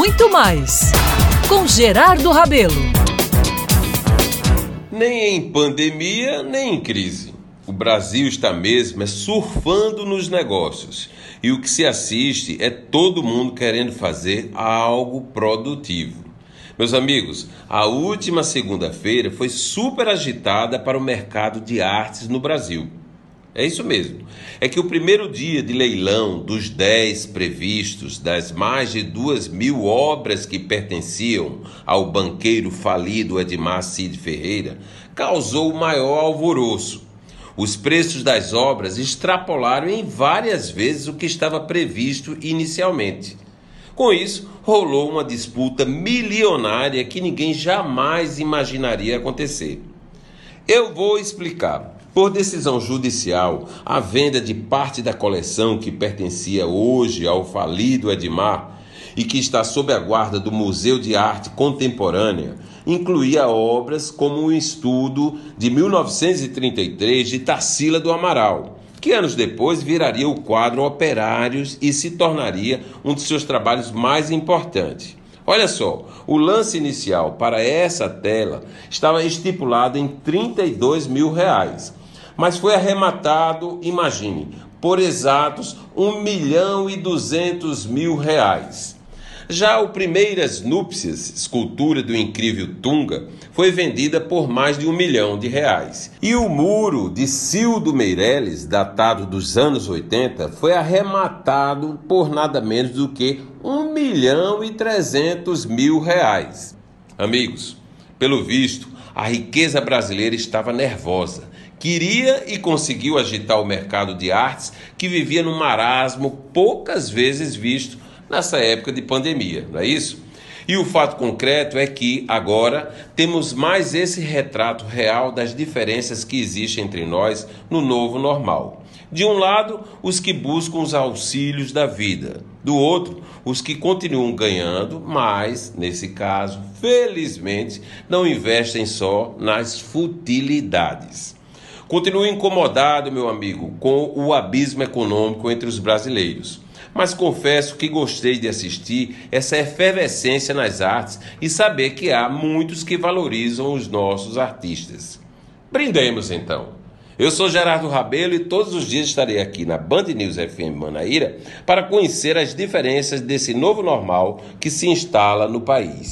muito mais com Gerardo Rabelo. Nem em pandemia, nem em crise. O Brasil está mesmo é surfando nos negócios. E o que se assiste é todo mundo querendo fazer algo produtivo. Meus amigos, a última segunda-feira foi super agitada para o mercado de artes no Brasil. É isso mesmo. É que o primeiro dia de leilão dos 10 previstos das mais de duas mil obras que pertenciam ao banqueiro falido Edmar Cid Ferreira causou o maior alvoroço. Os preços das obras extrapolaram em várias vezes o que estava previsto inicialmente. Com isso, rolou uma disputa milionária que ninguém jamais imaginaria acontecer. Eu vou explicar. Por decisão judicial, a venda de parte da coleção que pertencia hoje ao falido Edmar e que está sob a guarda do Museu de Arte Contemporânea incluía obras como um estudo de 1933 de Tarsila do Amaral que anos depois viraria o quadro Operários e se tornaria um de seus trabalhos mais importantes. Olha só, o lance inicial para essa tela estava estipulado em 32 mil reais, mas foi arrematado, imagine, por exatos 1 milhão e 200 mil reais. Já o Primeiras Núpcias, escultura do incrível Tunga, foi vendida por mais de um milhão de reais. E o muro de Cildo Meireles, datado dos anos 80, foi arrematado por nada menos do que um milhão e trezentos mil reais. Amigos, pelo visto, a riqueza brasileira estava nervosa. Queria e conseguiu agitar o mercado de artes que vivia num marasmo poucas vezes visto nessa época de pandemia, não é isso? E o fato concreto é que agora temos mais esse retrato real das diferenças que existem entre nós no novo normal. De um lado, os que buscam os auxílios da vida, do outro, os que continuam ganhando, mas, nesse caso, felizmente, não investem só nas futilidades. Continuo incomodado, meu amigo, com o abismo econômico entre os brasileiros mas confesso que gostei de assistir essa efervescência nas artes e saber que há muitos que valorizam os nossos artistas. Brindemos então. Eu sou Gerardo Rabelo e todos os dias estarei aqui na Band News FM Manaíra para conhecer as diferenças desse novo normal que se instala no país.